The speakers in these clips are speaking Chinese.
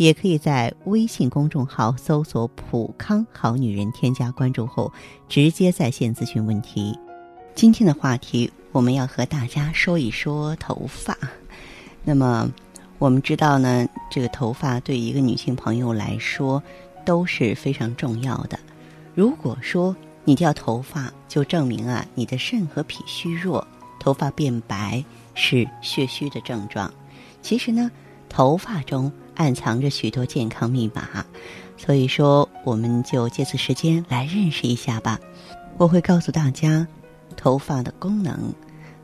也可以在微信公众号搜索“普康好女人”，添加关注后直接在线咨询问题。今天的话题，我们要和大家说一说头发。那么，我们知道呢，这个头发对一个女性朋友来说都是非常重要的。如果说你掉头发，就证明啊，你的肾和脾虚弱，头发变白是血虚的症状。其实呢，头发中暗藏着许多健康密码，所以说，我们就借此时间来认识一下吧。我会告诉大家。头发的功能，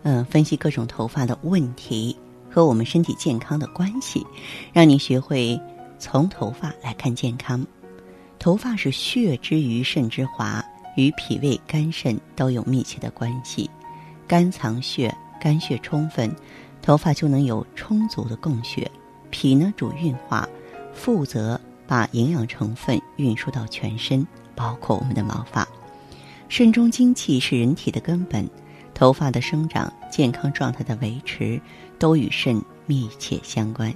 嗯，分析各种头发的问题和我们身体健康的关系，让你学会从头发来看健康。头发是血之余肾之华，与脾胃、肝肾都有密切的关系。肝藏血，肝血充分，头发就能有充足的供血。脾呢主运化，负责把营养成分运输到全身，包括我们的毛发。肾中精气是人体的根本，头发的生长、健康状态的维持，都与肾密切相关。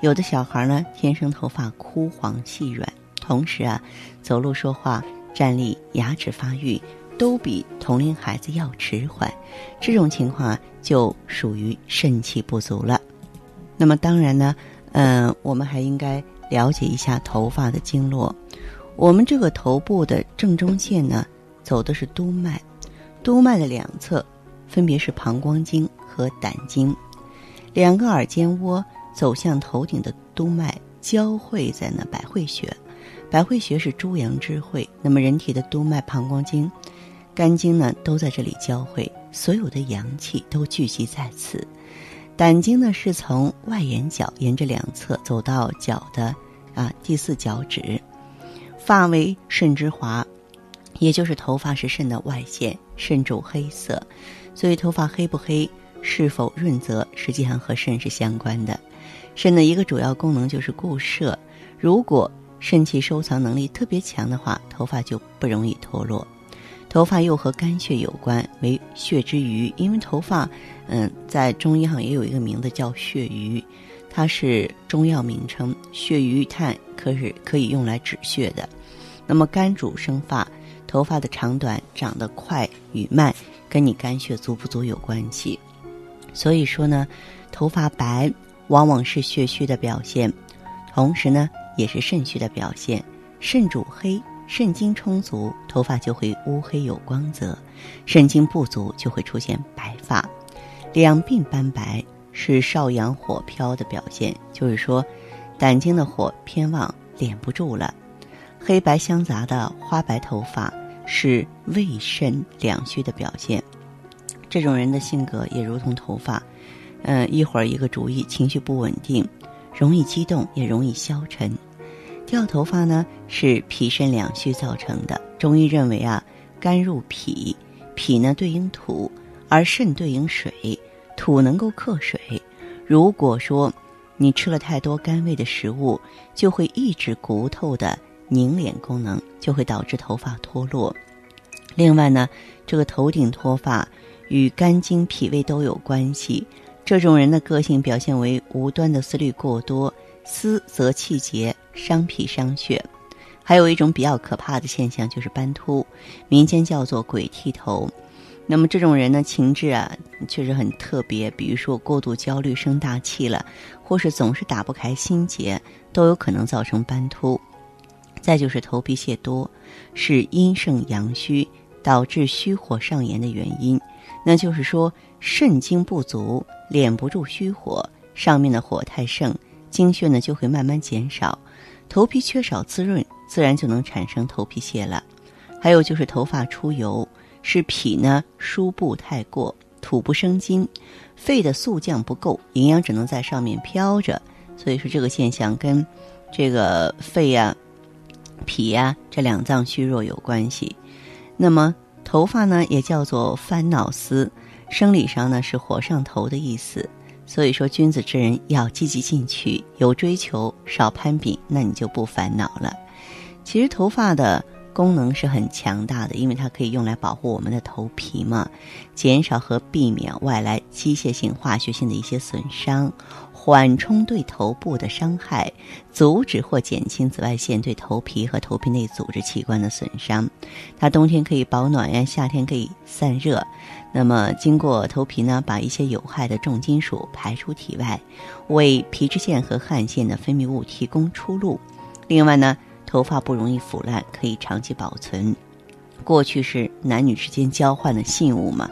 有的小孩呢，天生头发枯黄细软，同时啊，走路、说话、站立、牙齿发育都比同龄孩子要迟缓，这种情况就属于肾气不足了。那么当然呢，嗯，我们还应该了解一下头发的经络。我们这个头部的正中线呢。走的是督脉，督脉的两侧分别是膀胱经和胆经，两个耳尖窝走向头顶的督脉交汇在那百会穴，百会穴是诸阳之会，那么人体的督脉、膀胱经、肝经呢都在这里交汇，所有的阳气都聚集在此。胆经呢是从外眼角沿着两侧走到脚的啊第四脚趾，发为肾之华。也就是头发是肾的外线，肾主黑色，所以头发黑不黑、是否润泽，实际上和肾是相关的。肾的一个主要功能就是固摄，如果肾气收藏能力特别强的话，头发就不容易脱落。头发又和肝血有关，为血之余，因为头发，嗯，在中医上也有一个名字叫血余，它是中药名称，血余炭可是可以用来止血的。那么肝主生发。头发的长短、长得快与慢，跟你肝血足不足有关系。所以说呢，头发白往往是血虚的表现，同时呢，也是肾虚的表现。肾主黑，肾精充足，头发就会乌黑有光泽；肾精不足，就会出现白发。两鬓斑白是少阳火飘的表现，就是说，胆经的火偏旺，敛不住了。黑白相杂的花白头发是胃肾两虚的表现，这种人的性格也如同头发，嗯，一会儿一个主意，情绪不稳定，容易激动，也容易消沉。掉头发呢是脾肾两虚造成的。中医认为啊，肝入脾，脾呢对应土，而肾对应水，土能够克水。如果说你吃了太多甘味的食物，就会抑制骨头的。凝敛功能就会导致头发脱落。另外呢，这个头顶脱发与肝经、脾胃都有关系。这种人的个性表现为无端的思虑过多，思则气结，伤脾伤血。还有一种比较可怕的现象就是斑秃，民间叫做“鬼剃头”。那么这种人呢，情志啊确实很特别，比如说过度焦虑、生大气了，或是总是打不开心结，都有可能造成斑秃。再就是头皮屑多，是阴盛阳虚导致虚火上炎的原因。那就是说，肾精不足，敛不住虚火，上面的火太盛，精血呢就会慢慢减少，头皮缺少滋润，自然就能产生头皮屑了。还有就是头发出油，是脾呢输布太过，土不生金，肺的速降不够，营养只能在上面飘着。所以说这个现象跟这个肺呀。脾呀，这两脏虚弱有关系。那么头发呢也叫做翻脑丝，生理上呢是火上头的意思。所以说，君子之人要积极进取，有追求，少攀比，那你就不烦恼了。其实头发的功能是很强大的，因为它可以用来保护我们的头皮嘛，减少和避免外来机械性、化学性的一些损伤。缓冲对头部的伤害，阻止或减轻紫外线对头皮和头皮内组织器官的损伤。它冬天可以保暖呀，夏天可以散热。那么经过头皮呢，把一些有害的重金属排出体外，为皮脂腺和汗腺的分泌物提供出路。另外呢，头发不容易腐烂，可以长期保存。过去是男女之间交换的信物嘛。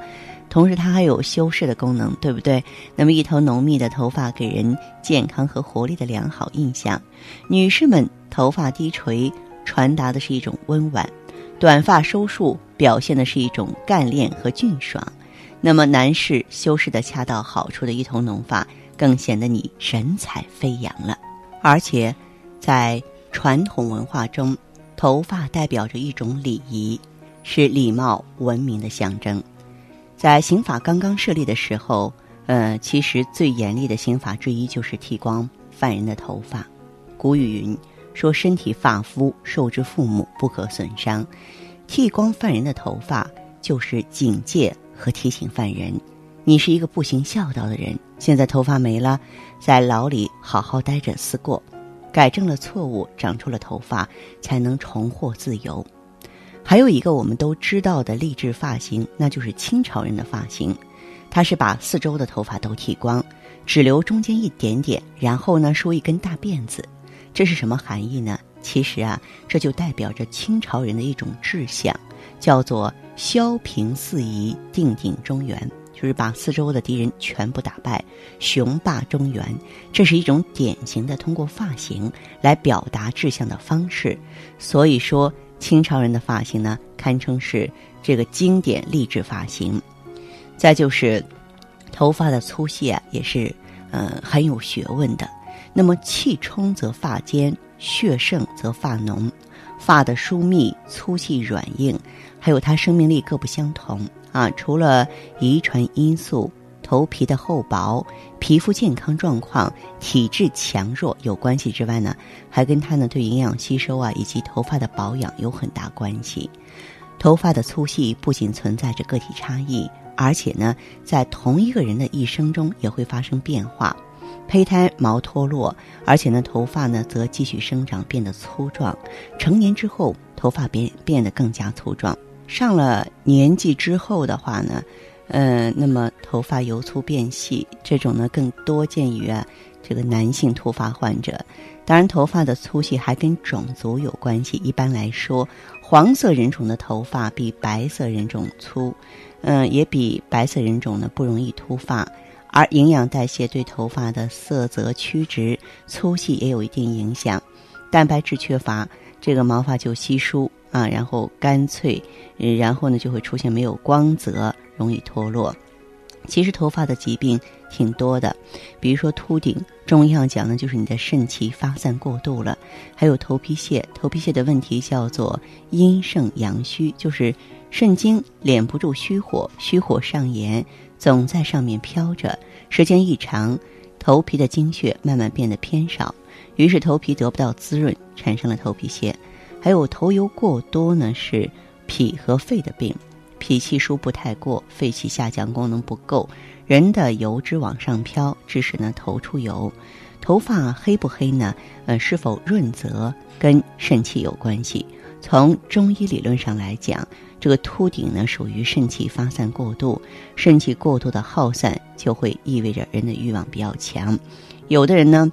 同时，它还有修饰的功能，对不对？那么，一头浓密的头发给人健康和活力的良好印象。女士们头发低垂，传达的是一种温婉；短发收束，表现的是一种干练和俊爽。那么，男士修饰的恰到好处的一头浓发，更显得你神采飞扬了。而且，在传统文化中，头发代表着一种礼仪，是礼貌文明的象征。在刑法刚刚设立的时候，呃，其实最严厉的刑法之一就是剃光犯人的头发。古语云：“说身体发肤受之父母，不可损伤。”剃光犯人的头发，就是警戒和提醒犯人：你是一个不行孝道的人。现在头发没了，在牢里好好待着思过，改正了错误，长出了头发，才能重获自由。还有一个我们都知道的励志发型，那就是清朝人的发型，他是把四周的头发都剃光，只留中间一点点，然后呢梳一根大辫子。这是什么含义呢？其实啊，这就代表着清朝人的一种志向，叫做削平四夷，定鼎中原，就是把四周的敌人全部打败，雄霸中原。这是一种典型的通过发型来表达志向的方式。所以说。清朝人的发型呢，堪称是这个经典励志发型。再就是，头发的粗细啊，也是呃很有学问的。那么气冲则发尖，血盛则发浓。发的疏密、粗细、软硬，还有它生命力各不相同啊。除了遗传因素。头皮的厚薄、皮肤健康状况、体质强弱有关系之外呢，还跟它呢对营养吸收啊以及头发的保养有很大关系。头发的粗细不仅存在着个体差异，而且呢，在同一个人的一生中也会发生变化。胚胎毛脱落，而且呢，头发呢则继续生长，变得粗壮。成年之后，头发变变得更加粗壮。上了年纪之后的话呢。嗯，那么头发由粗变细，这种呢更多见于啊这个男性脱发患者。当然，头发的粗细还跟种族有关系。一般来说，黄色人种的头发比白色人种粗，嗯，也比白色人种呢不容易脱发。而营养代谢对头发的色泽曲直、粗细也有一定影响。蛋白质缺乏，这个毛发就稀疏啊，然后干脆，然后呢就会出现没有光泽。容易脱落。其实头发的疾病挺多的，比如说秃顶，中医上讲呢，就是你的肾气发散过度了；还有头皮屑，头皮屑的问题叫做阴盛阳虚，就是肾精敛不住虚火，虚火上炎，总在上面飘着，时间一长，头皮的精血慢慢变得偏少，于是头皮得不到滋润，产生了头皮屑。还有头油过多呢，是脾和肺的病。脾气疏不太过，肺气下降，功能不够，人的油脂往上飘，致使呢头出油。头发黑不黑呢？呃，是否润泽跟肾气有关系。从中医理论上来讲，这个秃顶呢属于肾气发散过度，肾气过度的耗散就会意味着人的欲望比较强。有的人呢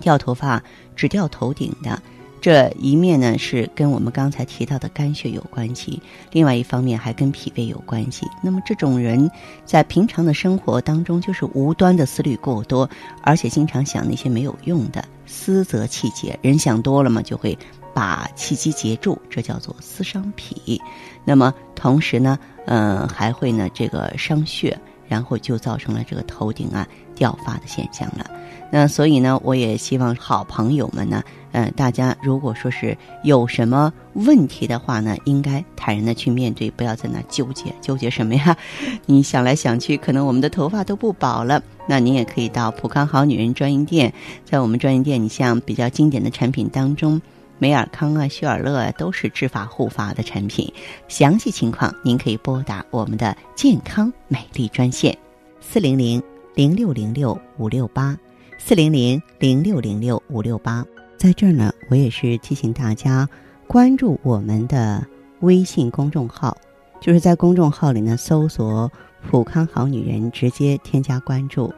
掉头发只掉头顶的。这一面呢是跟我们刚才提到的肝血有关系，另外一方面还跟脾胃有关系。那么这种人在平常的生活当中，就是无端的思虑过多，而且经常想那些没有用的，思则气结。人想多了嘛，就会把气机结住，这叫做思伤脾。那么同时呢，嗯，还会呢这个伤血，然后就造成了这个头顶啊掉发的现象了。那所以呢，我也希望好朋友们呢。呃，大家如果说是有什么问题的话呢，应该坦然的去面对，不要在那纠结，纠结什么呀？你想来想去，可能我们的头发都不保了。那您也可以到普康好女人专营店，在我们专营店，你像比较经典的产品当中，美尔康啊、旭尔乐啊，都是植发护发的产品。详细情况您可以拨打我们的健康美丽专线四零零零六零六五六八四零零零六零六五六八。在这儿呢，我也是提醒大家关注我们的微信公众号，就是在公众号里呢搜索“普康好女人”，直接添加关注，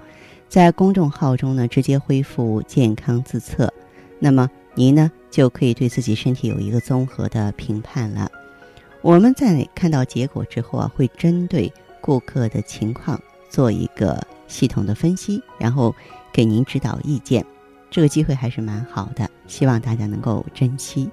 在公众号中呢直接恢复健康自测，那么您呢就可以对自己身体有一个综合的评判了。我们在看到结果之后啊，会针对顾客的情况做一个系统的分析，然后给您指导意见。这个机会还是蛮好的，希望大家能够珍惜。